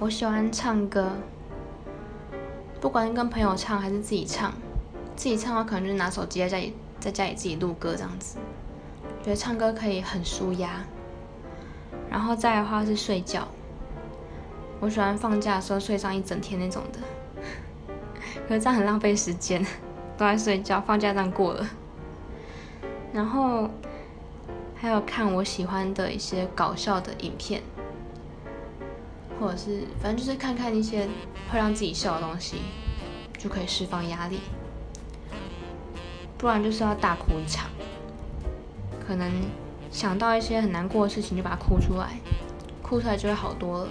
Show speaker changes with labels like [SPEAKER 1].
[SPEAKER 1] 我喜欢唱歌，不管是跟朋友唱还是自己唱。自己唱的话，可能就是拿手机在家里，在家里自己录歌这样子。觉得唱歌可以很舒压。然后再的话是睡觉，我喜欢放假的时候睡上一整天那种的。可是这样很浪费时间，都在睡觉，放假这样过了。然后还有看我喜欢的一些搞笑的影片。或者是，反正就是看看一些会让自己笑的东西，就可以释放压力。不然就是要大哭一场，可能想到一些很难过的事情就把它哭出来，哭出来就会好多了。